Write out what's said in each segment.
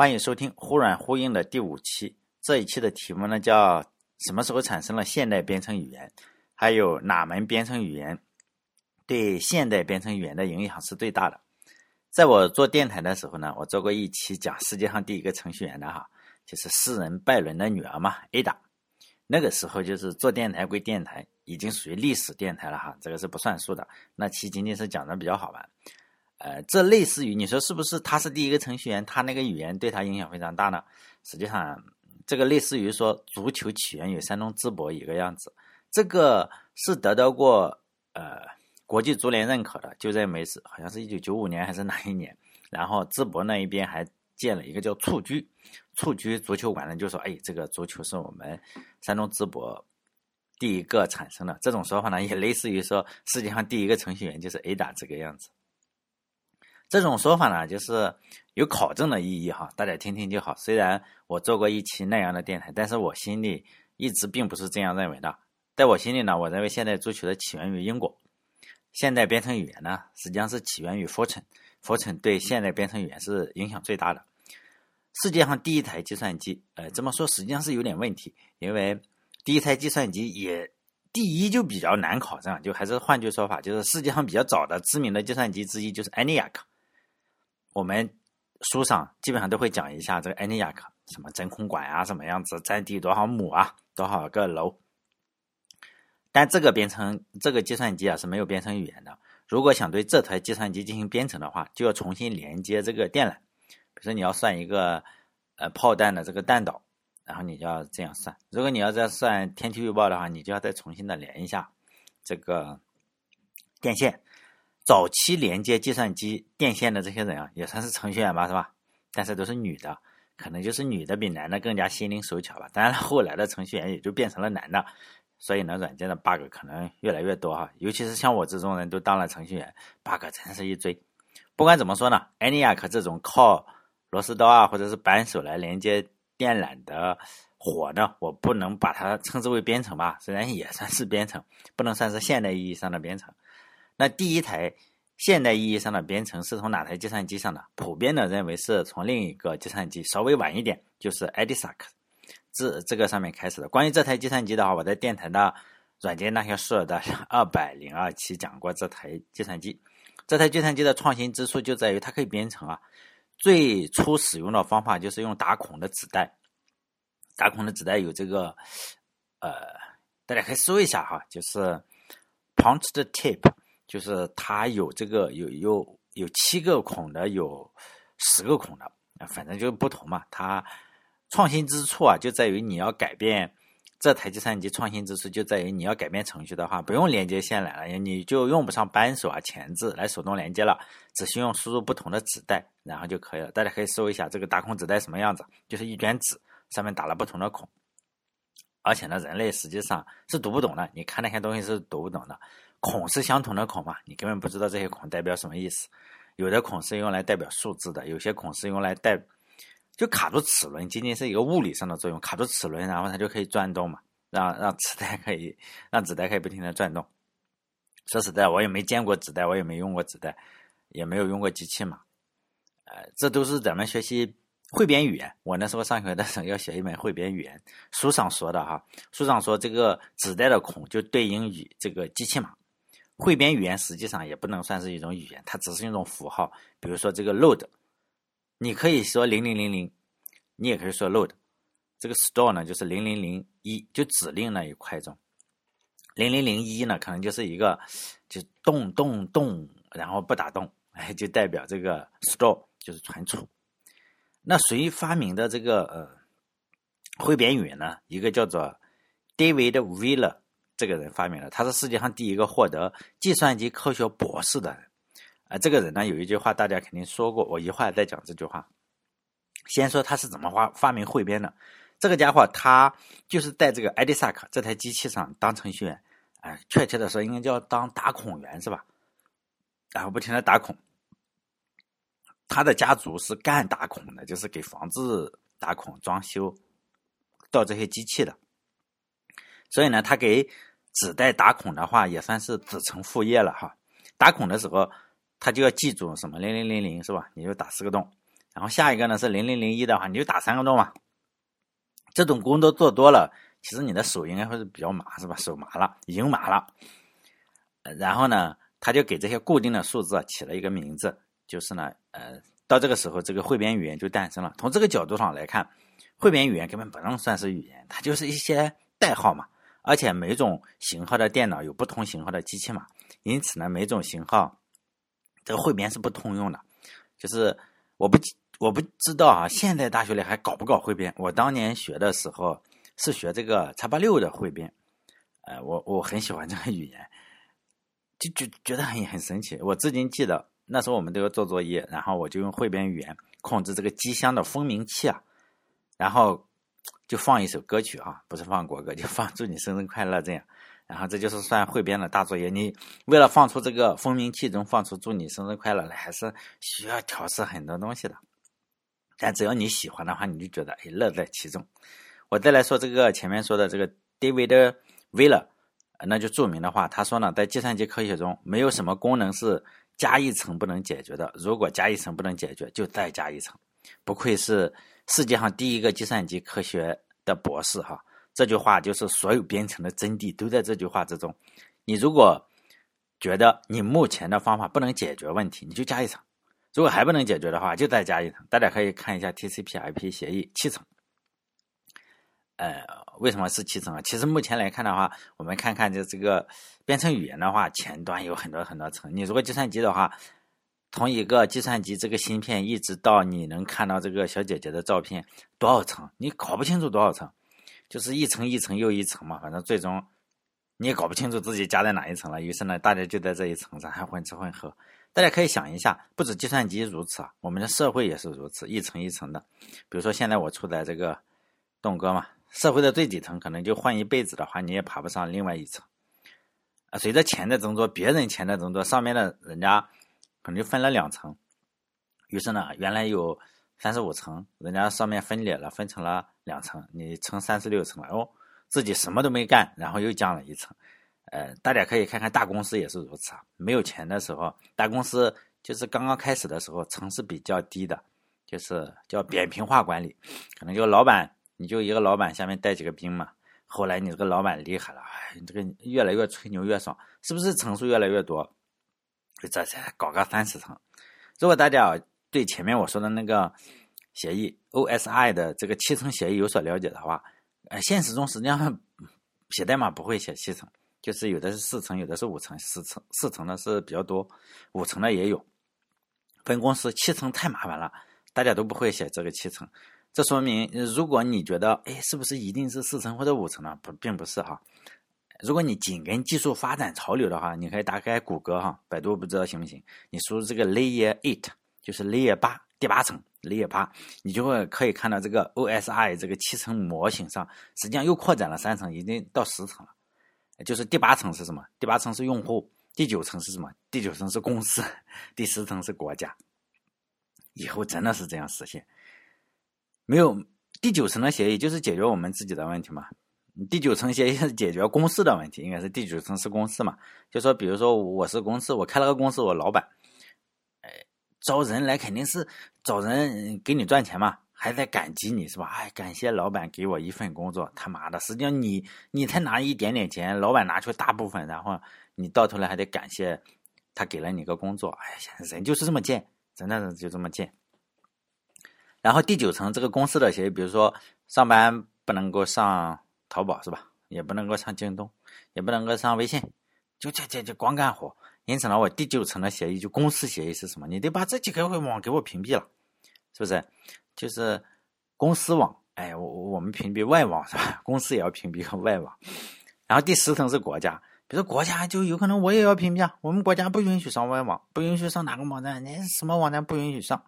欢迎收听《忽软忽硬》的第五期。这一期的题目呢叫“什么时候产生了现代编程语言”，还有哪门编程语言对现代编程语言的影响是最大的。在我做电台的时候呢，我做过一期讲世界上第一个程序员的哈，就是诗人拜伦的女儿嘛，Ada。那个时候就是做电台归电台，已经属于历史电台了哈，这个是不算数的。那期仅仅是讲的比较好玩。呃，这类似于你说是不是他是第一个程序员？他那个语言对他影响非常大呢？实际上，这个类似于说足球起源于山东淄博一个样子，这个是得到过呃国际足联认可的，就认为是，好像是一九九五年还是哪一年？然后淄博那一边还建了一个叫蹴鞠，蹴鞠足球馆呢，就说哎，这个足球是我们山东淄博第一个产生的。这种说法呢，也类似于说世界上第一个程序员就是 Ada 这个样子。这种说法呢，就是有考证的意义哈，大家听听就好。虽然我做过一期那样的电台，但是我心里一直并不是这样认为的。在我心里呢，我认为现代足球的起源于英国，现代编程语言呢，实际上是起源于 Fortran，Fortran 对现代编程语言是影响最大的。世界上第一台计算机，呃，这么说实际上是有点问题，因为第一台计算机也第一就比较难考证，就还是换句说法，就是世界上比较早的知名的计算机之一就是 ENIAC。我们书上基本上都会讲一下这个 ENIAC，什么真空管啊，什么样子，占地多少亩啊，多少个楼。但这个编程这个计算机啊是没有编程语言的。如果想对这台计算机进行编程的话，就要重新连接这个电缆。比如说你要算一个呃炮弹的这个弹道，然后你就要这样算。如果你要再算天气预报的话，你就要再重新的连一下这个电线。早期连接计算机电线的这些人啊，也算是程序员吧，是吧？但是都是女的，可能就是女的比男的更加心灵手巧吧。当然了，后来的程序员也就变成了男的，所以呢，软件的 bug 可能越来越多哈。尤其是像我这种人都当了程序员，bug 真是一堆。不管怎么说呢，ENIAC 这种靠螺丝刀啊或者是扳手来连接电缆的活呢，我不能把它称之为编程吧，虽然也算是编程，不能算是现代意义上的编程。那第一台现代意义上的编程是从哪台计算机上的？普遍的认为是从另一个计算机稍微晚一点，就是 EDISAC 这这个上面开始的。关于这台计算机的话，我在电台的软件那些事的 二百零二期讲过这台计算机。这台计算机的创新之处就在于它可以编程啊。最初使用的方法就是用打孔的纸带，打孔的纸带有这个呃，大家可以搜一下哈，就是 punched tape。就是它有这个有有有七个孔的，有十个孔的，反正就是不同嘛。它创新之处啊，就在于你要改变这台计算机创新之处就在于你要改变程序的话，不用连接线缆了，你就用不上扳手啊、钳子来手动连接了，只需要输入不同的纸带，然后就可以了。大家可以搜一下这个打孔纸带什么样子，就是一卷纸上面打了不同的孔，而且呢，人类实际上是读不懂的，你看那些东西是读不懂的。孔是相同的孔嘛？你根本不知道这些孔代表什么意思。有的孔是用来代表数字的，有些孔是用来代，就卡住齿轮，仅仅是一个物理上的作用，卡住齿轮，然后它就可以转动嘛，让让纸带可以让纸带可以不停的转动。说实在，我也没见过纸带，我也没用过纸带，也没有用过机器嘛。呃，这都是咱们学习汇编语言。我那时候上学的时候要学一门汇编语言，书上说的哈，书上说这个纸带的孔就对应于这个机器码。汇编语言实际上也不能算是一种语言，它只是一种符号。比如说这个 load，你可以说零零零零，你也可以说 load。这个 store 呢，就是零零零一，就指令那一块中。零零零一呢，可能就是一个就动动动，然后不打动，哎，就代表这个 store 就是存储。那谁发明的这个呃汇编语言呢？一个叫做 David Wheeler。这个人发明了，他是世界上第一个获得计算机科学博士的人。啊，这个人呢有一句话大家肯定说过，我一会儿再讲这句话。先说他是怎么发发明汇编的。这个家伙他就是在这个 EDISAC 这台机器上当程序员，哎，确切的说应该叫当打孔员是吧？然后不停的打孔。他的家族是干打孔的，就是给房子打孔、装修到这些机器的。所以呢，他给纸带打孔的话，也算是子承父业了哈。打孔的时候，他就要记住什么零零零零是吧？你就打四个洞，然后下一个呢是零零零一的话，你就打三个洞嘛。这种工作做多了，其实你的手应该会是比较麻，是吧？手麻了，已经麻了。然后呢，他就给这些固定的数字起了一个名字，就是呢，呃，到这个时候，这个汇编语言就诞生了。从这个角度上来看，汇编语言根本不能算是语言，它就是一些代号嘛。而且每种型号的电脑有不同型号的机器嘛，因此呢，每种型号这个汇编是不通用的。就是我不我不知道啊，现在大学里还搞不搞汇编？我当年学的时候是学这个叉八六的汇编，呃，我我很喜欢这个语言，就就觉得很很神奇。我至今记得那时候我们都要做作业，然后我就用汇编语言控制这个机箱的蜂鸣器啊，然后就放一首歌曲啊，不是放国歌，就放祝你生日快乐这样。然后这就是算汇编的大作业。你为了放出这个蜂鸣器中放出祝你生日快乐来，还是需要调试很多东西的。但只要你喜欢的话，你就觉得哎乐在其中。我再来说这个前面说的这个 David Wheeler，那就著名的话，他说呢，在计算机科学中，没有什么功能是加一层不能解决的。如果加一层不能解决，就再加一层。不愧是世界上第一个计算机科学的博士哈。这句话就是所有编程的真谛，都在这句话之中。你如果觉得你目前的方法不能解决问题，你就加一层；如果还不能解决的话，就再加一层。大家可以看一下 TCP/IP 协议七层。呃，为什么是七层啊？其实目前来看的话，我们看看这这个编程语言的话，前端有很多很多层。你如果计算机的话，从一个计算机这个芯片一直到你能看到这个小姐姐的照片，多少层？你搞不清楚多少层。就是一层一层又一层嘛，反正最终你也搞不清楚自己加在哪一层了。于是呢，大家就在这一层上还混吃混喝。大家可以想一下，不止计算机如此啊，我们的社会也是如此，一层一层的。比如说现在我处在这个栋哥嘛，社会的最底层，可能就混一辈子的话，你也爬不上另外一层。啊，随着钱的增多，别人钱的增多，上面的人家可能就分了两层。于是呢，原来有。三十五层，人家上面分裂了，分成了两层，你乘三十六层了哦，自己什么都没干，然后又降了一层。呃，大家可以看看大公司也是如此啊。没有钱的时候，大公司就是刚刚开始的时候，层是比较低的，就是叫扁平化管理，可能就老板，你就一个老板下面带几个兵嘛。后来你这个老板厉害了，哎，这个越来越吹牛越爽，是不是层数越来越多？就这才搞个三十层。如果大家。对前面我说的那个协议 OSI 的这个七层协议有所了解的话，呃，现实中实际上 写代码不会写七层，就是有的是四层，有的是五层，四层四层的是比较多，五层的也有。分公司七层太麻烦了，大家都不会写这个七层。这说明，如果你觉得，哎，是不是一定是四层或者五层呢？不，并不是哈。如果你紧跟技术发展潮流的话，你可以打开谷歌哈，百度不知道行不行？你输入这个 Layer Eight。就是 Layer 八第八层，Layer 八，你就会可以看到这个 OSI 这个七层模型上，实际上又扩展了三层，已经到十层了。就是第八层是什么？第八层是用户，第九层是什么？第九层是公司，第十层是国家。以后真的是这样实现？没有第九层的协议，就是解决我们自己的问题嘛？第九层协议是解决公司的问题，应该是第九层是公司嘛？就说比如说我是公司，我开了个公司，我老板。招人来肯定是找人给你赚钱嘛，还在感激你是吧？哎，感谢老板给我一份工作，他妈的，实际上你你才拿一点点钱，老板拿去大部分，然后你到头来还得感谢他给了你个工作。哎呀，人就是这么贱，真的是就这么贱。然后第九层这个公司的协议，比如说上班不能够上淘宝是吧？也不能够上京东，也不能够上微信，就这这就光干活。因此呢，我第九层的协议就公司协议是什么？你得把这几个网给我屏蔽了，是不是？就是公司网，哎，我我们屏蔽外网是吧？公司也要屏蔽个外网。然后第十层是国家，比如说国家就有可能我也要屏蔽啊，我们国家不允许上外网，不允许上哪个网站？你什么网站不允许上？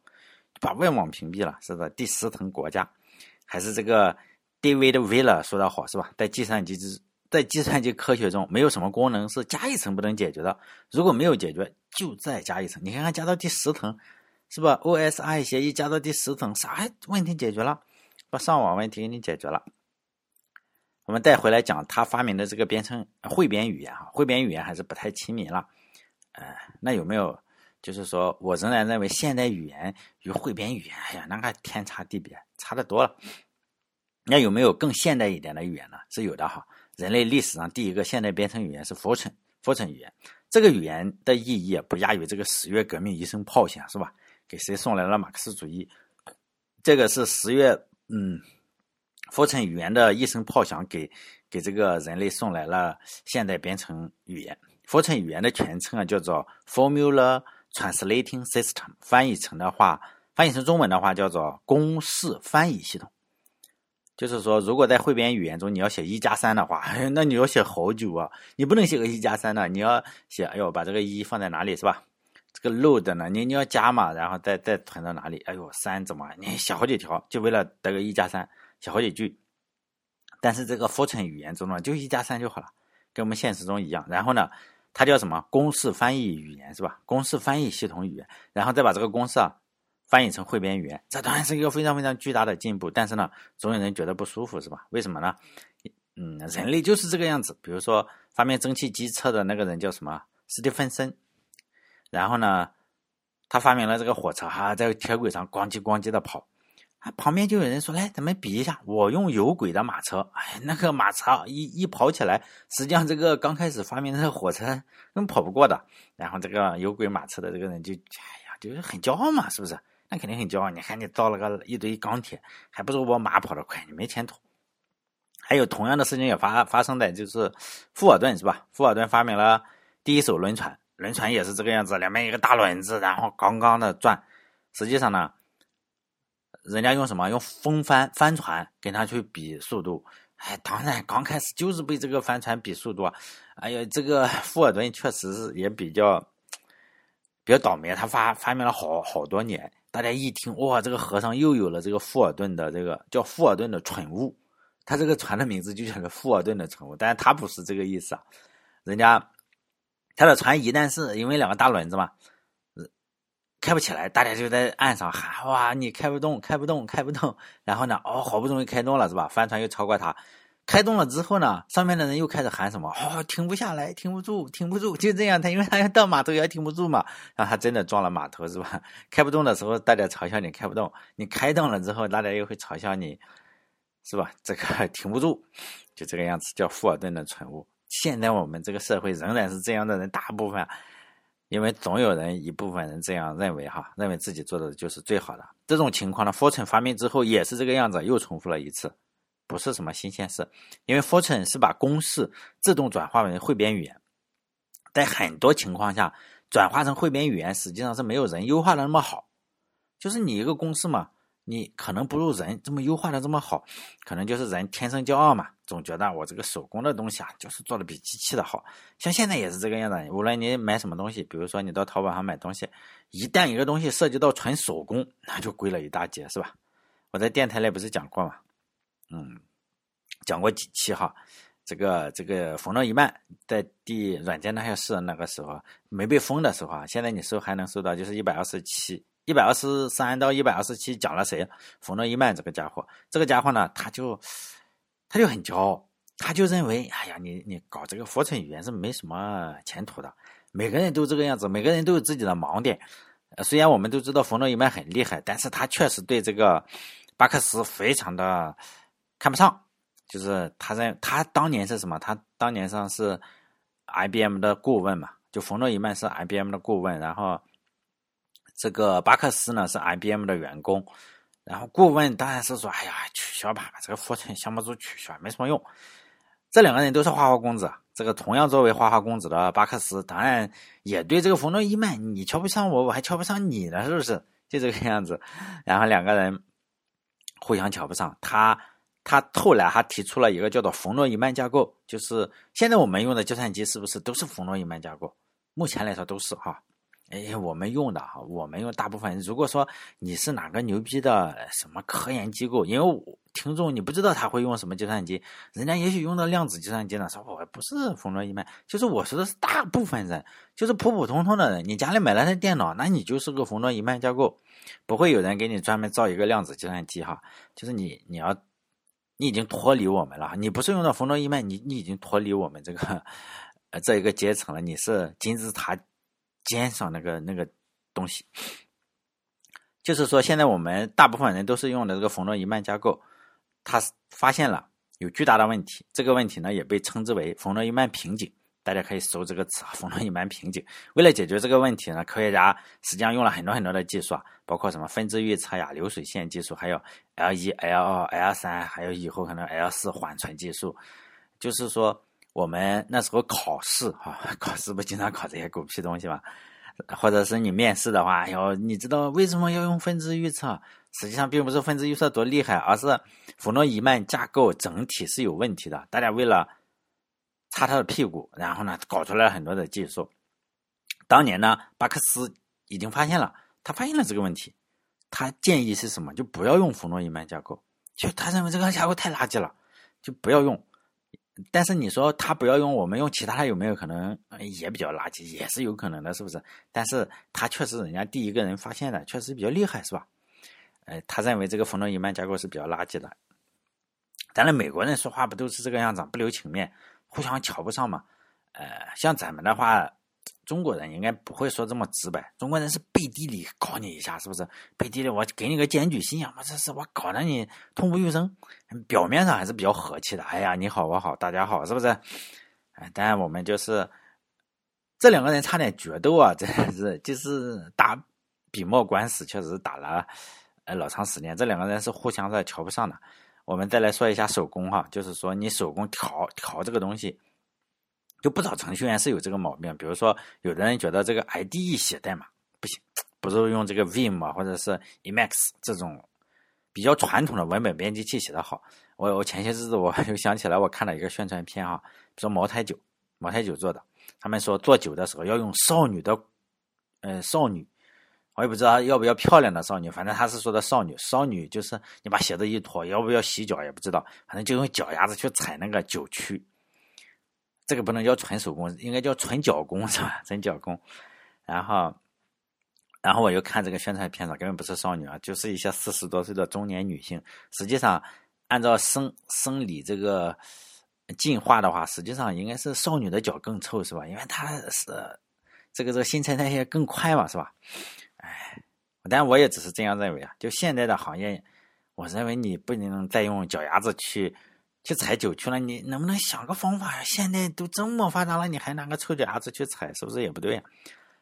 把外网屏蔽了，是不是？第十层国家，还是这个 David Wheeler 说的好是吧？在计算机之。在计算机科学中，没有什么功能是加一层不能解决的。如果没有解决，就再加一层。你看看，加到第十层，是吧？OSI 协议加到第十层，啥问题解决了？把上网问题给你解决了。我们带回来讲他发明的这个编程汇编语言哈，汇编语言还是不太亲民了。呃，那有没有就是说我仍然认为现代语言与汇编语言，哎呀，那个天差地别，差的多了。那有没有更现代一点的语言呢？是有的哈。人类历史上第一个现代编程语言是 Fortran，Fortran 语言。这个语言的意义不亚于这个十月革命一声炮响，是吧？给谁送来了马克思主义？这个是十月，嗯，Fortran 语言的一声炮响，给给这个人类送来了现代编程语言。Fortran 语言的全称啊叫做 Formula Translating System，翻译成的话，翻译成中文的话叫做公式翻译系统。就是说，如果在汇编语言中你要写一加三的话，那你要写好久啊！你不能写个一加三的，你要写，哎呦，把这个一放在哪里是吧？这个 load 呢，你你要加嘛，然后再再存到哪里？哎呦，三怎么？你写好几条，就为了得个一加三，写好几句。但是这个 Fortran 语言中呢，就一加三就好了，跟我们现实中一样。然后呢，它叫什么？公式翻译语言是吧？公式翻译系统语言，然后再把这个公式啊。翻译成汇编语言，这当然是一个非常非常巨大的进步。但是呢，总有人觉得不舒服，是吧？为什么呢？嗯，人类就是这个样子。比如说，发明蒸汽机车的那个人叫什么？斯蒂芬森。然后呢，他发明了这个火车，哈，在铁轨上咣叽咣叽的跑。啊，旁边就有人说：“来，咱们比一下，我用有轨的马车。”哎，那个马车一一跑起来，实际上这个刚开始发明的火车根本跑不过的。然后这个有轨马车的这个人就，哎呀，就是很骄傲嘛，是不是？那肯定很骄傲，你看你造了个一堆钢铁，还不如我马跑得快，你没前途。还有同样的事情也发发生在就是富尔顿是吧？富尔顿发明了第一艘轮船，轮船也是这个样子，两边一个大轮子，然后杠杠的转。实际上呢，人家用什么？用风帆帆船跟他去比速度。哎，当然刚开始就是被这个帆船比速度。哎呀，这个富尔顿确实是也比较比较倒霉，他发发明了好好多年。大家一听，哇，这个和尚又有了这个富尔顿的这个叫富尔顿的蠢物，他这个船的名字就叫做富尔顿的蠢物，但是他不是这个意思啊，人家他的船一旦是因为两个大轮子嘛，开不起来，大家就在岸上喊，哇，你开不动，开不动，开不动，然后呢，哦，好不容易开动了是吧？帆船又超过他。开动了之后呢，上面的人又开始喊什么？哦，停不下来，停不住，停不住，就这样。他因为他要到码头也停不住嘛，然后他真的撞了码头，是吧？开不动的时候，大家嘲笑你开不动；你开动了之后，大家又会嘲笑你，是吧？这个 停不住，就这个样子，叫富尔顿的蠢物。现在我们这个社会仍然是这样的人，大部分，因为总有人一部分人这样认为哈，认为自己做的就是最好的。这种情况呢，Fortran 发明之后也是这个样子，又重复了一次。不是什么新鲜事，因为 Fortran 是把公式自动转化为汇编语言，在很多情况下，转化成汇编语言实际上是没有人优化的那么好。就是你一个公式嘛，你可能不如人这么优化的这么好，可能就是人天生骄傲嘛，总觉得我这个手工的东西啊，就是做的比机器的好。像现在也是这个样子，无论你买什么东西，比如说你到淘宝上买东西，一旦一个东西涉及到纯手工，那就贵了一大截，是吧？我在电台里不是讲过吗？嗯，讲过几期哈，这个这个冯诺依曼在第软件那些事那个时候没被封的时候啊，现在你搜还能搜到，就是一百二十七、一百二十三到一百二十七讲了谁？冯诺依曼这个家伙，这个家伙呢，他就他就很骄傲，他就认为，哎呀，你你搞这个佛春语言是没什么前途的，每个人都这个样子，每个人都有自己的盲点。虽然我们都知道冯诺依曼很厉害，但是他确实对这个巴克斯非常的。看不上，就是他在他当年是什么？他当年上是 IBM 的顾问嘛，就冯诺依曼是 IBM 的顾问，然后这个巴克斯呢是 IBM 的员工，然后顾问当然是说，哎呀，取消吧，这个 Fortran 项目组取消，没什么用。这两个人都是花花公子，这个同样作为花花公子的巴克斯，当然也对这个冯诺依曼，你瞧不上我，我还瞧不上你呢，是不是？就这个样子，然后两个人互相瞧不上，他。他后来还提出了一个叫做冯诺依曼架构，就是现在我们用的计算机是不是都是冯诺依曼架构？目前来说都是哈。哎，我们用的哈，我们用大部分。如果说你是哪个牛逼的什么科研机构，因为听众你不知道他会用什么计算机，人家也许用的量子计算机呢，说我不是冯诺依曼，就是我说的是大部分人，就是普普通通的人。你家里买了台电脑，那你就是个冯诺依曼架构，不会有人给你专门造一个量子计算机哈。就是你你要。你已经脱离我们了，你不是用的冯诺依曼，你你已经脱离我们这个呃这一个阶层了。你是金字塔尖上那个那个东西。就是说，现在我们大部分人都是用的这个冯诺依曼架构，他发现了有巨大的问题。这个问题呢，也被称之为冯诺依曼瓶颈。大家可以搜这个词啊，冯诺依曼瓶颈。为了解决这个问题呢，科学家实际上用了很多很多的技术啊，包括什么分支预测呀、流水线技术，还有 L 一、L 二、L 三，还有以后可能 L 四缓存技术。就是说，我们那时候考试哈，考试不经常考这些狗屁东西吗？或者是你面试的话，要你知道为什么要用分支预测？实际上并不是分支预测多厉害，而是冯诺依曼架构整体是有问题的。大家为了擦他的屁股，然后呢，搞出来很多的技术。当年呢，巴克斯已经发现了，他发现了这个问题。他建议是什么？就不要用冯诺依曼架构，就他认为这个架构太垃圾了，就不要用。但是你说他不要用，我们用其他的有没有可能也比较垃圾？也是有可能的，是不是？但是他确实人家第一个人发现的，确实比较厉害，是吧？呃，他认为这个冯诺依曼架构是比较垃圾的。当然，美国人说话不都是这个样子，不留情面，互相瞧不上嘛。呃，像咱们的话。中国人应该不会说这么直白，中国人是背地里搞你一下，是不是？背地里我给你个检举信啊，我这是我搞得你痛不欲生。表面上还是比较和气的，哎呀，你好我好大家好，是不是？哎，当然我们就是这两个人差点决斗啊，真是就是打笔墨官司，确实打了呃老长时间。这两个人是互相在瞧不上的。我们再来说一下手工哈，就是说你手工调调这个东西。就不少程序员是有这个毛病，比如说，有的人觉得这个 IDE 写代码不行，不如用这个 Vim 或者是 Emacs 这种比较传统的文本编辑器写的好。我我前些日子我 又想起来，我看了一个宣传片哈，说茅台酒，茅台酒做的，他们说做酒的时候要用少女的，呃，少女，我也不知道要不要漂亮的少女，反正他是说的少女，少女就是你把鞋子一脱，要不要洗脚也不知道，反正就用脚丫子去踩那个酒曲。这个不能叫纯手工，应该叫纯脚工，是吧？纯脚工。然后，然后我又看这个宣传片子，根本不是少女啊，就是一些四十多岁的中年女性。实际上，按照生生理这个进化的话，实际上应该是少女的脚更臭，是吧？因为她是这个这个新陈代谢更快嘛，是吧？但我也只是这样认为啊。就现在的行业，我认为你不能再用脚丫子去。去踩酒去了，你能不能想个方法呀？现在都这么发达了，你还拿个臭脚丫子去踩，是不是也不对呀？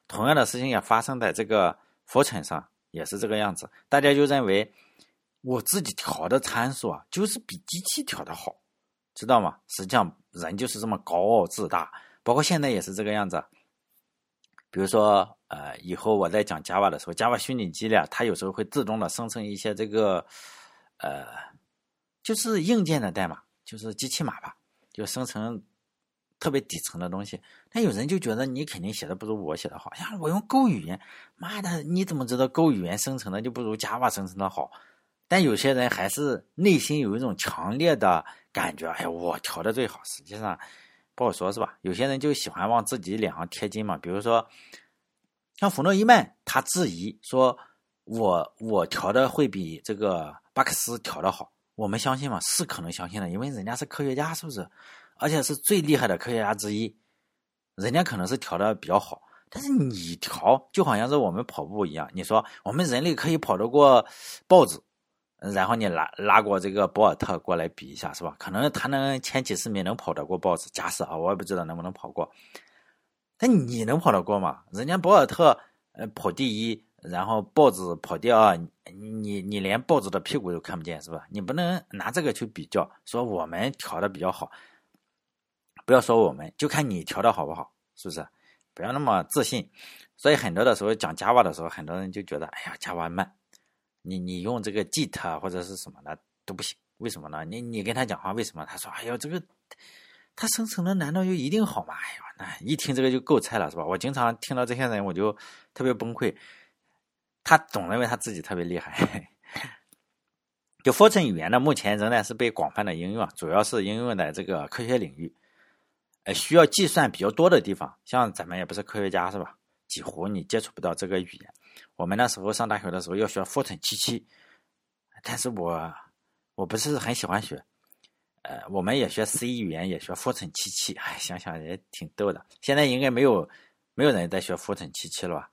同样的事情也发生在这个浮尘上，也是这个样子。大家就认为我自己调的参数啊，就是比机器调的好，知道吗？实际上人就是这么高傲自大，包括现在也是这个样子。比如说，呃，以后我在讲 Java 的时候，Java 虚拟机里，它有时候会自动的生成一些这个，呃，就是硬件的代码。就是机器码吧，就生成特别底层的东西。但有人就觉得你肯定写的不如我写的好。呀，我用 Go 语言，妈的，你怎么知道 Go 语言生成的就不如 Java 生成的好？但有些人还是内心有一种强烈的感觉，哎呀，我调的最好。实际上不好说，是吧？有些人就喜欢往自己脸上贴金嘛。比如说像冯诺依曼，他质疑说，我我调的会比这个巴克斯调的好。我们相信吗？是可能相信的，因为人家是科学家，是不是？而且是最厉害的科学家之一，人家可能是调的比较好。但是你调就好像是我们跑步一样，你说我们人类可以跑得过豹子，然后你拉拉过这个博尔特过来比一下，是吧？可能他能前几十米能跑得过豹子，假设啊，我也不知道能不能跑过。但你能跑得过吗？人家博尔特呃跑第一。然后豹子跑第二，你你连豹子的屁股都看不见，是吧？你不能拿这个去比较，说我们调的比较好，不要说我们，就看你调的好不好，是不是？不要那么自信。所以很多的时候讲 Java 的时候，很多人就觉得，哎呀，Java 慢，你你用这个 Git 或者是什么的都不行，为什么呢？你你跟他讲话，为什么？他说，哎呦，这个他生成的难道就一定好吗？哎呦，那一听这个就够菜了，是吧？我经常听到这些人，我就特别崩溃。他总认为他自己特别厉害。就 Fortran 语言呢，目前仍然是被广泛的应用，主要是应用在这个科学领域，呃，需要计算比较多的地方。像咱们也不是科学家，是吧？几乎你接触不到这个语言。我们那时候上大学的时候要学 Fortran 七七，但是我我不是很喜欢学。呃，我们也学 C 语言，也学 Fortran 七七，哎，想想也挺逗的。现在应该没有没有人在学 Fortran 七七了吧？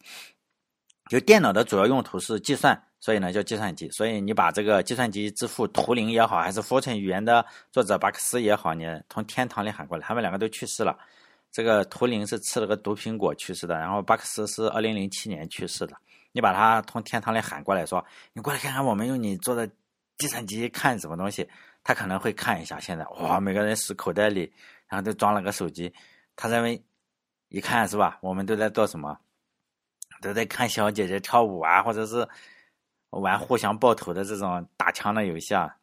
就电脑的主要用途是计算，所以呢叫计算机。所以你把这个计算机之父图灵也好，还是方程语言的作者巴克斯也好，你从天堂里喊过来，他们两个都去世了。这个图灵是吃了个毒苹果去世的，然后巴克斯是二零零七年去世的。你把他从天堂里喊过来，说你过来看看我们用你做的计算机看什么东西，他可能会看一下。现在哇，每个人是口袋里，然后都装了个手机，他认为一看是吧？我们都在做什么？都在看小姐姐跳舞啊，或者是玩互相爆头的这种打枪的游戏啊，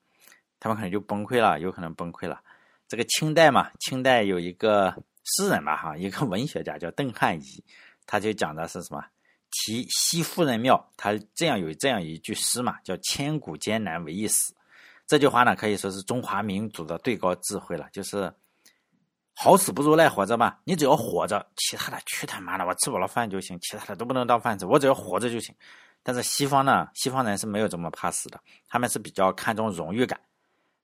他们可能就崩溃了，有可能崩溃了。这个清代嘛，清代有一个诗人吧，哈，一个文学家叫邓汉仪，他就讲的是什么？题西夫人庙，他这样有这样一句诗嘛，叫“千古艰难唯一死”。这句话呢，可以说是中华民族的最高智慧了，就是。好死不如赖活着嘛！你只要活着，其他的去他妈的，我吃饱了饭就行，其他的都不能当饭吃，我只要活着就行。但是西方呢，西方人是没有这么怕死的，他们是比较看重荣誉感，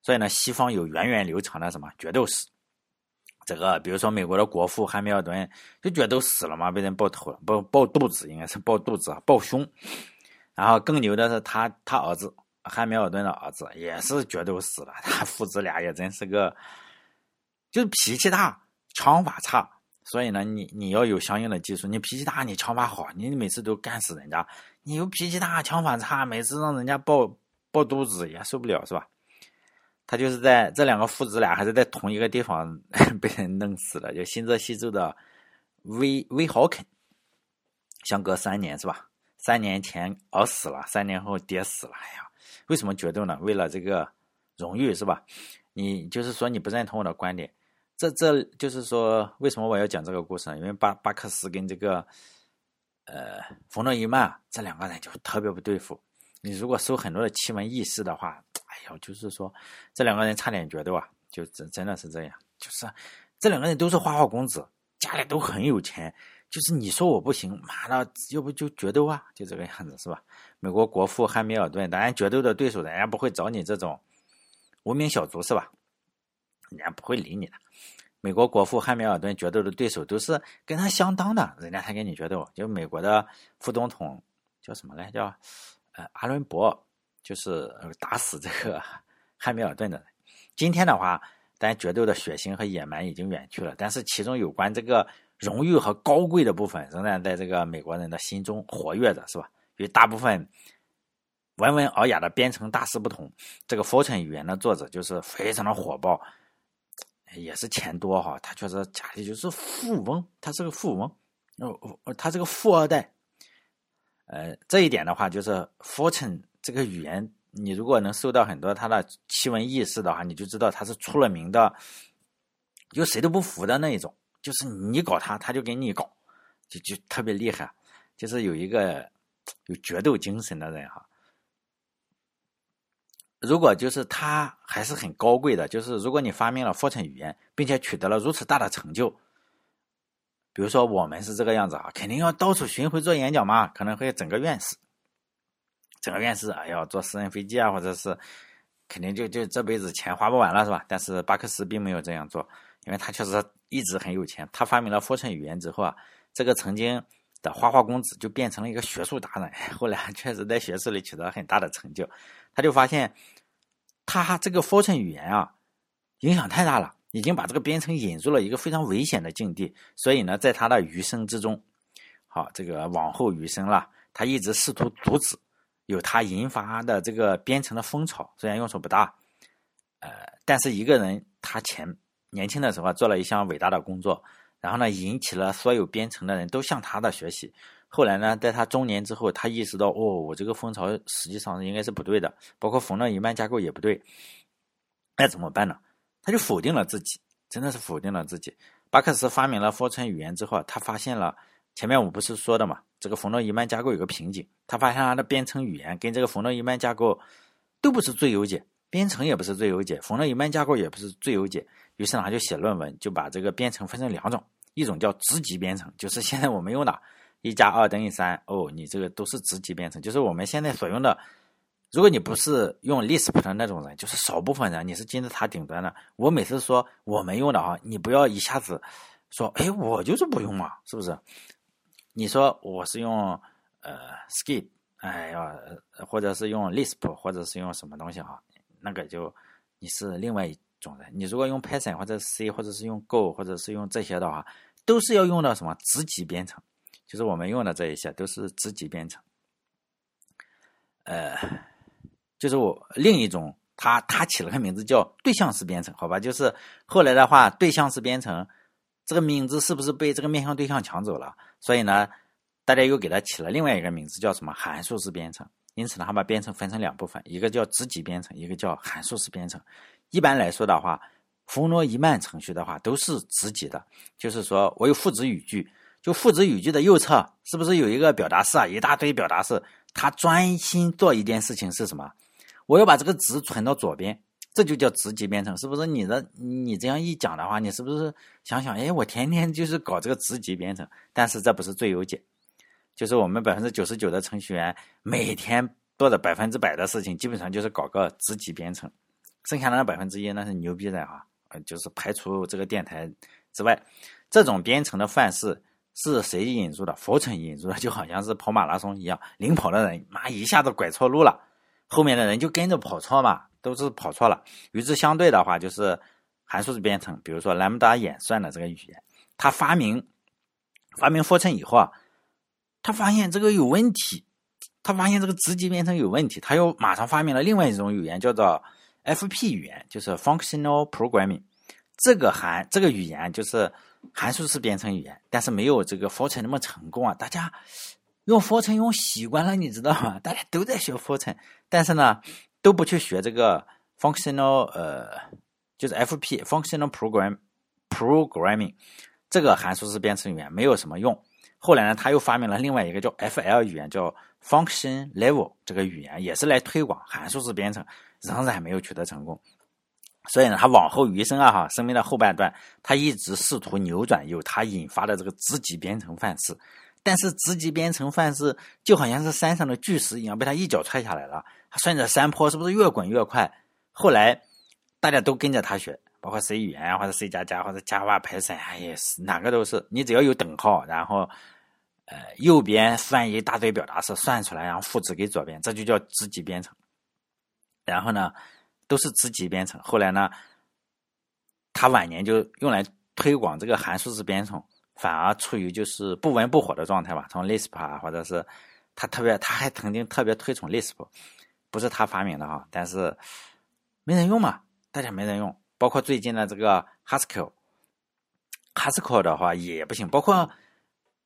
所以呢，西方有源远流长的什么决斗史。这个比如说美国的国父汉密尔顿就决斗死了嘛，被人爆头了，爆爆肚子，应该是爆肚子啊，爆胸。然后更牛的是他他儿子汉密尔顿的儿子也是决斗死了，他父子俩也真是个。就是脾气大，枪法差，所以呢，你你要有相应的技术。你脾气大，你枪法好，你每次都干死人家。你又脾气大，枪法差，每次让人家爆爆肚子也受不了，是吧？他就是在这两个父子俩还是在同一个地方 被人弄死了，就新泽西州的威威豪肯，相隔三年是吧？三年前儿死了，三年后爹死了。哎呀，为什么决斗呢？为了这个荣誉是吧？你就是说你不认同我的观点。这这就是说，为什么我要讲这个故事呢？因为巴巴克斯跟这个，呃，冯诺依曼这两个人就特别不对付。你如果收很多的奇闻异事的话，哎呀，就是说这两个人差点决斗啊，就真真的是这样。就是这两个人都是花花公子，家里都很有钱。就是你说我不行，妈的，要不就决斗啊，就这个样子是吧？美国国父汉密尔顿，当然决斗的对手，人家不会找你这种无名小卒是吧？人家不会理你的。美国国父汉密尔顿决斗的对手都是跟他相当的，人家才跟你决斗。就美国的副总统叫什么来？叫呃阿伦伯，就是打死这个 汉密尔顿的。今天的话，但决斗的血腥和野蛮已经远去了，但是其中有关这个荣誉和高贵的部分，仍然在这个美国人的心中活跃着，是吧？与大部分温文尔雅的编程大师不同，这个 Fortune 语言的作者就是非常的火爆。也是钱多哈，他确实家里就是富翁，他是个富翁，哦，他是个富二代。呃，这一点的话，就是 Fortune 这个语言，你如果能收到很多他的奇闻异事的话，你就知道他是出了名的，就谁都不服的那一种，就是你搞他，他就给你搞，就就特别厉害，就是有一个有决斗精神的人哈。如果就是他还是很高贵的，就是如果你发明了 Fortran 语言，并且取得了如此大的成就，比如说我们是这个样子啊，肯定要到处巡回做演讲嘛，可能会整个院士，整个院士，哎呀，坐私人飞机啊，或者是肯定就就这辈子钱花不完了，是吧？但是巴克斯并没有这样做，因为他确实一直很有钱。他发明了 Fortran 语言之后啊，这个曾经的花花公子就变成了一个学术达人，后来确实在学术里取得很大的成就。他就发现，他这个 Fortran 语言啊，影响太大了，已经把这个编程引入了一个非常危险的境地。所以呢，在他的余生之中，好，这个往后余生了，他一直试图阻止有他引发的这个编程的风潮。虽然用处不大，呃，但是一个人他前年轻的时候做了一项伟大的工作，然后呢，引起了所有编程的人都向他的学习。后来呢，在他中年之后，他意识到，哦，我这个风潮实际上应该是不对的，包括冯诺依曼架构也不对。那怎么办呢？他就否定了自己，真的是否定了自己。巴克斯发明了 Fortran 语言之后，他发现了前面我不是说的嘛，这个冯诺依曼架构有个瓶颈。他发现他的编程语言跟这个冯诺依曼架构都不是最优解，编程也不是最优解，冯诺依曼架构也不是最优解。于是呢，他就写论文，就把这个编程分成两种，一种叫职级编程，就是现在我们用的。一加二等于三哦，你这个都是职级编程，就是我们现在所用的。如果你不是用 Lisp 的那种人，就是少部分人，你是金字塔顶端的。我每次说我们用的啊，你不要一下子说，哎，我就是不用嘛，是不是？你说我是用呃 Skip，哎呀，或者是用 Lisp，或者是用什么东西哈，那个就你是另外种人。你如果用 Python 或者 C，或者是用 Go，或者是用这些的话，都是要用到什么子级编程，就是我们用的这一些都是子级编程。呃，就是我另一种，它它起了个名字叫对象式编程，好吧？就是后来的话，对象式编程这个名字是不是被这个面向对象抢走了？所以呢，大家又给它起了另外一个名字，叫什么函数式编程？因此呢，他把编程分成两部分，一个叫子级编程，一个叫函数式编程。一般来说的话，冯诺依曼程序的话都是子级的，就是说我有父子语句，就父子语句的右侧是不是有一个表达式啊？一大堆表达式。他专心做一件事情是什么？我要把这个值存到左边，这就叫子级编程，是不是？你的你这样一讲的话，你是不是想想？哎，我天天就是搞这个子级编程，但是这不是最优解，就是我们百分之九十九的程序员每天做的百分之百的事情，基本上就是搞个子级编程，剩下的那百分之一那是牛逼的哈，呃，就是排除这个电台之外，这种编程的范式。是谁引入的？佛城引入的，就好像是跑马拉松一样，领跑的人妈一下子拐错路了，后面的人就跟着跑错嘛，都是跑错了。与之相对的话，就是函数式编程，比如说 Lambda 演算的这个语言，他发明发明霍存以后啊，他发现这个有问题，他发现这个直级编程有问题，他又马上发明了另外一种语言，叫做 FP 语言，就是 Functional Programming。这个函这个语言就是。函数式编程语言，但是没有这个 Fortran 那么成功啊！大家用 Fortran 用习惯了，你知道吗？大家都在学 Fortran，但是呢，都不去学这个 functional 呃，就是 FP functional program programming 这个函数式编程语言没有什么用。后来呢，他又发明了另外一个叫 FL 语言，叫 function level 这个语言，也是来推广函数式编程，仍然没有取得成功。所以呢，他往后余生啊，哈，生命的后半段，他一直试图扭转由他引发的这个职级编程范式，但是职级编程范式就好像是山上的巨石一样，被他一脚踹下来了。他顺着山坡是不是越滚越快？后来大家都跟着他学，包括 C 语言或者 C 加加或者 Java、Python，哎呀，哪个都是，你只要有等号，然后呃右边算一大堆表达式算出来，然后复制给左边，这就叫职级编程。然后呢？都是子级编程，后来呢，他晚年就用来推广这个函数式编程，反而处于就是不温不火的状态吧。从 Lisp 啊，或者是他特别，他还曾经特别推崇 Lisp，不是他发明的哈，但是没人用嘛，大家没人用。包括最近的这个 Haskell，Haskell 的话也不行。包括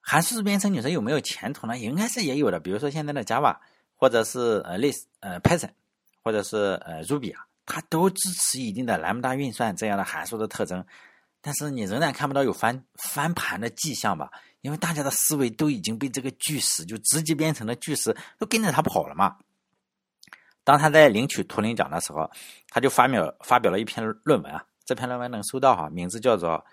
函数式编程，你说有没有前途呢？应该是也有的。比如说现在的 Java，或者是呃 Lisp，呃 Python，或者是呃 Ruby 啊。它都支持一定的兰姆达运算这样的函数的特征，但是你仍然看不到有翻翻盘的迹象吧？因为大家的思维都已经被这个巨石就直接编程的巨石都跟着他跑了嘛。当他在领取图灵奖的时候，他就发表发表了一篇论文啊，这篇论文能搜到哈，名字叫做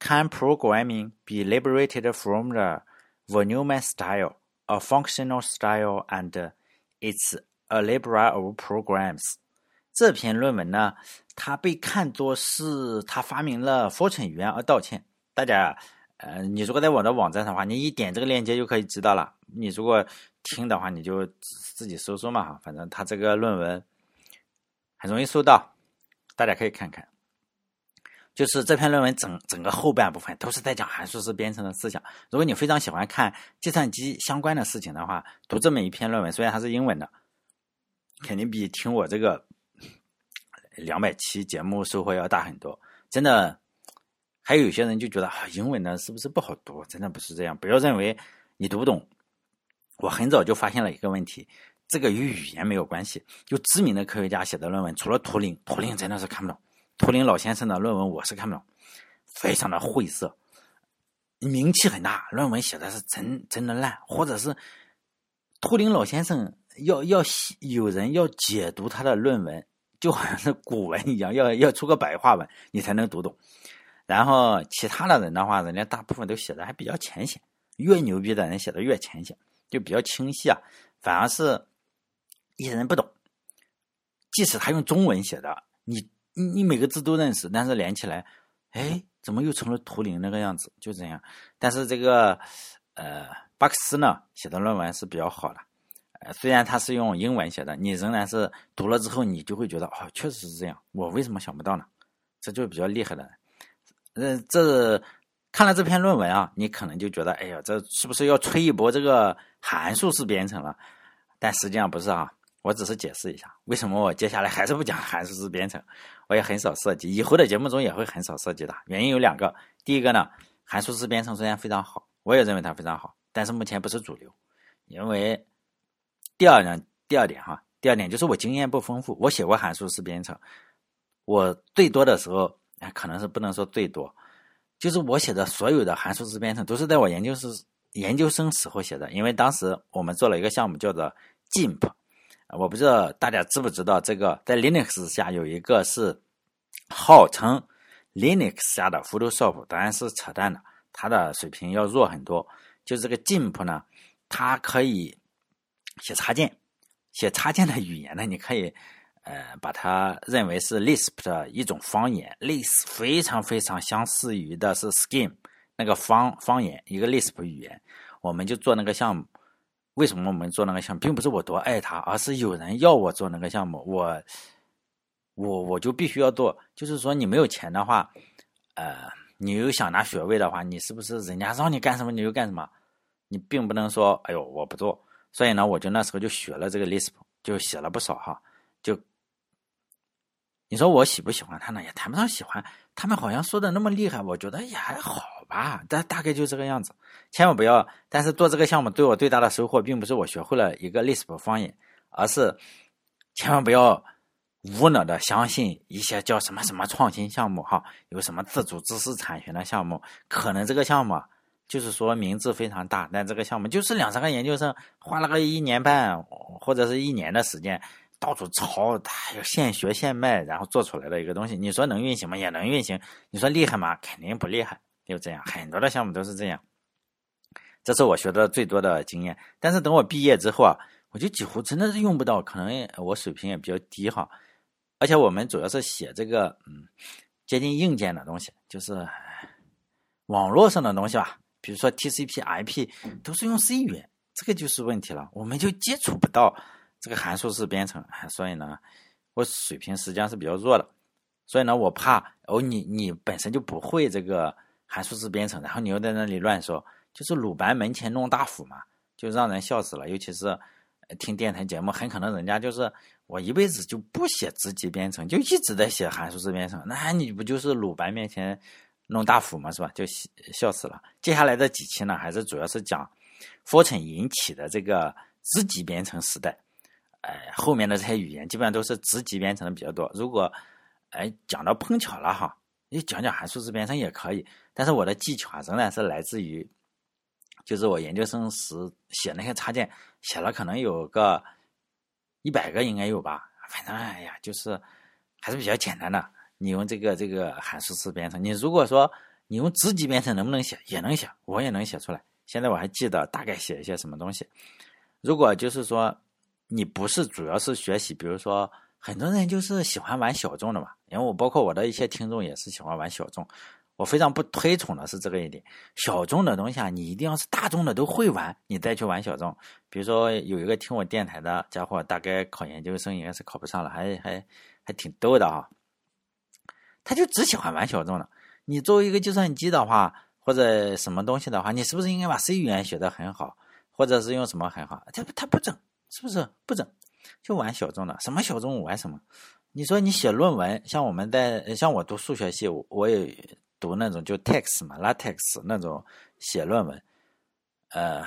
“Can Programming Be Liberated from the v o l u m e Style, a Functional Style, and Its a Library of Programs”。这篇论文呢，他被看作是他发明了 Fortran 语言而道歉。大家，呃，你如果在我的网站上的话，你一点这个链接就可以知道了。你如果听的话，你就自己搜索嘛哈，反正他这个论文很容易搜到，大家可以看看。就是这篇论文整整个后半部分都是在讲函数式编程的思想。如果你非常喜欢看计算机相关的事情的话，读这么一篇论文，虽然它是英文的，肯定比听我这个。两百期节目收获要大很多，真的。还有些人就觉得啊，英文呢是不是不好读？真的不是这样，不要认为你读不懂。我很早就发现了一个问题，这个与语言没有关系。就知名的科学家写的论文，除了图灵，图灵真的是看不懂。图灵老先生的论文我是看不懂，非常的晦涩，名气很大，论文写的是真真的烂，或者是图灵老先生要要有人要解读他的论文。就好像是古文一样，要要出个白话文，你才能读懂。然后其他的人的话，人家大部分都写的还比较浅显，越牛逼的人写的越浅显，就比较清晰啊。反而是一些人不懂，即使他用中文写的，你你每个字都认识，但是连起来，哎，怎么又成了图灵那个样子？就这样。但是这个呃，巴克斯呢写的论文是比较好的，虽然他是用英文写的，你仍然是读了之后，你就会觉得哦，确实是这样，我为什么想不到呢？这就是比较厉害的。呃，这看了这篇论文啊，你可能就觉得，哎呀，这是不是要吹一波这个函数式编程了？但实际上不是啊，我只是解释一下，为什么我接下来还是不讲函数式编程，我也很少涉及，以后的节目中也会很少涉及的。原因有两个，第一个呢，函数式编程虽然非常好，我也认为它非常好，但是目前不是主流。因为第二呢，第二点哈，第二点就是我经验不丰富，我写过函数式编程，我最多的时候。可能是不能说最多，就是我写的所有的函数式编程都是在我研究生研究生时候写的，因为当时我们做了一个项目叫做 GIMP，我不知道大家知不知道这个在 Linux 下有一个是号称 Linux 下的 Photoshop，当然是扯淡的，它的水平要弱很多。就这个 GIMP 呢，它可以写插件，写插件的语言呢，你可以。呃，把它认为是 Lisp 的一种方言，Lisp 非常非常相似于的是 Scheme 那个方方言，一个 Lisp 语言。我们就做那个项目，为什么我们做那个项目，并不是我多爱它，而是有人要我做那个项目，我我我就必须要做。就是说，你没有钱的话，呃，你又想拿学位的话，你是不是人家让你干什么你就干什么？你并不能说，哎呦，我不做。所以呢，我就那时候就学了这个 Lisp，就写了不少哈，就。你说我喜不喜欢他呢？也谈不上喜欢。他们好像说的那么厉害，我觉得也还好吧。但大概就这个样子。千万不要。但是做这个项目对我最大的收获，并不是我学会了一个 Lisp 方言，而是千万不要无脑的相信一些叫什么什么创新项目哈，有什么自主知识产权的项目，可能这个项目就是说名字非常大，但这个项目就是两三个研究生花了个一年半或者是一年的时间。到处抄，他要现学现卖，然后做出来的一个东西。你说能运行吗？也能运行。你说厉害吗？肯定不厉害。就这样，很多的项目都是这样。这是我学的最多的经验。但是等我毕业之后啊，我就几乎真的是用不到。可能我水平也比较低哈。而且我们主要是写这个嗯接近硬件的东西，就是网络上的东西吧。比如说 TCP/IP 都是用 C 语言，这个就是问题了。我们就接触不到。这个函数式编程，所以呢，我水平实际上是比较弱的，所以呢，我怕哦，你你本身就不会这个函数式编程，然后你又在那里乱说，就是鲁班门前弄大斧嘛，就让人笑死了。尤其是听电台节目，很可能人家就是我一辈子就不写直级编程，就一直在写函数式编程，那你不就是鲁班面前弄大斧嘛，是吧？就笑死了。接下来的几期呢，还是主要是讲 Fortune 引起的这个直级编程时代。哎，后面的这些语言基本上都是直级编程的比较多。如果哎讲到碰巧了哈，你讲讲函数式编程也可以。但是我的技巧啊，仍然是来自于，就是我研究生时写那些插件，写了可能有个一百个应该有吧。反正哎呀，就是还是比较简单的。你用这个这个函数式编程，你如果说你用直级编程能不能写，也能写，我也能写出来。现在我还记得大概写一些什么东西。如果就是说。你不是主要是学习，比如说很多人就是喜欢玩小众的嘛，因为我包括我的一些听众也是喜欢玩小众，我非常不推崇的是这个一点。小众的东西啊，你一定要是大众的都会玩，你再去玩小众。比如说有一个听我电台的家伙，大概考研究生应该是考不上了，还还还挺逗的啊。他就只喜欢玩小众的。你作为一个计算机的话，或者什么东西的话，你是不是应该把 C 语言学得很好，或者是用什么很好？他他不整。是不是不整，就玩小众的？什么小众玩什么？你说你写论文，像我们在像我读数学系，我也读那种就 text 嘛，latex 那种写论文。呃，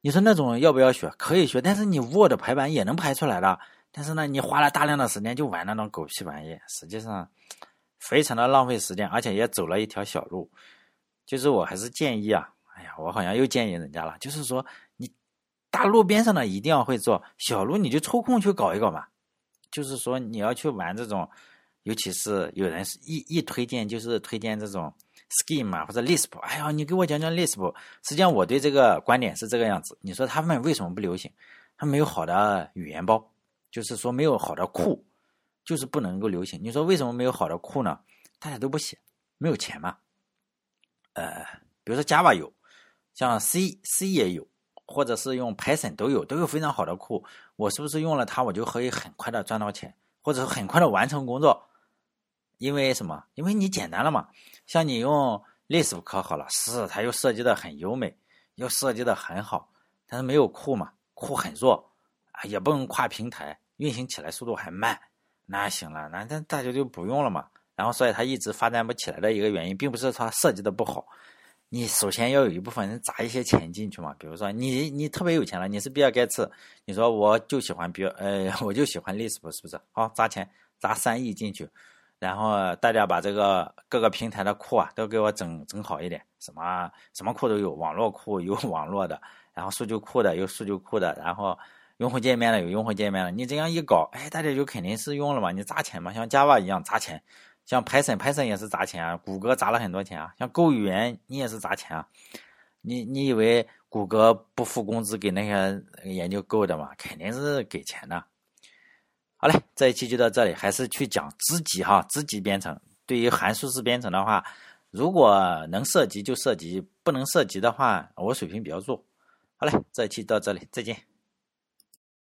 你说那种要不要学？可以学，但是你 Word 排版也能排出来的。但是呢，你花了大量的时间就玩那种狗屁玩意，实际上非常的浪费时间，而且也走了一条小路。就是我还是建议啊，哎呀，我好像又建议人家了，就是说你。大路边上的一定要会做，小路你就抽空去搞一搞嘛。就是说你要去玩这种，尤其是有人一一推荐就是推荐这种 Scheme 啊或者 Lisp。哎呀，你给我讲讲 Lisp。实际上我对这个观点是这个样子。你说他们为什么不流行？他没有好的语言包，就是说没有好的库，就是不能够流行。你说为什么没有好的库呢？大家都不写，没有钱嘛。呃，比如说 Java 有。像 C C 也有，或者是用 Python 都有，都有非常好的库。我是不是用了它，我就可以很快的赚到钱，或者是很快的完成工作？因为什么？因为你简单了嘛。像你用 Lisp 可好了，是它又设计的很优美，又设计的很好，但是没有库嘛，库很弱，也不能跨平台，运行起来速度还慢。那行了，那那大家就不用了嘛。然后，所以它一直发展不起来的一个原因，并不是它设计的不好。你首先要有一部分人砸一些钱进去嘛。比如说，你你特别有钱了，你是比尔盖茨，你说我就喜欢比尔，呃，我就喜欢 Lisp，是不是？好，砸钱砸三亿进去，然后大家把这个各个平台的库啊都给我整整好一点，什么什么库都有，网络库有网络的，然后数据库的有数据库的，然后用户界面了有用户界面了。你这样一搞，哎，大家就肯定是用了嘛。你砸钱嘛，像 Java 一样砸钱。像 Python，Python 也是砸钱啊，谷歌砸了很多钱啊。像 Go 语言，你也是砸钱啊。你你以为谷歌不付工资给那些研究 Go 的嘛？肯定是给钱的。好嘞，这一期就到这里，还是去讲自己哈，自己编程。对于函数式编程的话，如果能涉及就涉及，不能涉及的话，我水平比较弱。好嘞，这一期到这里，再见。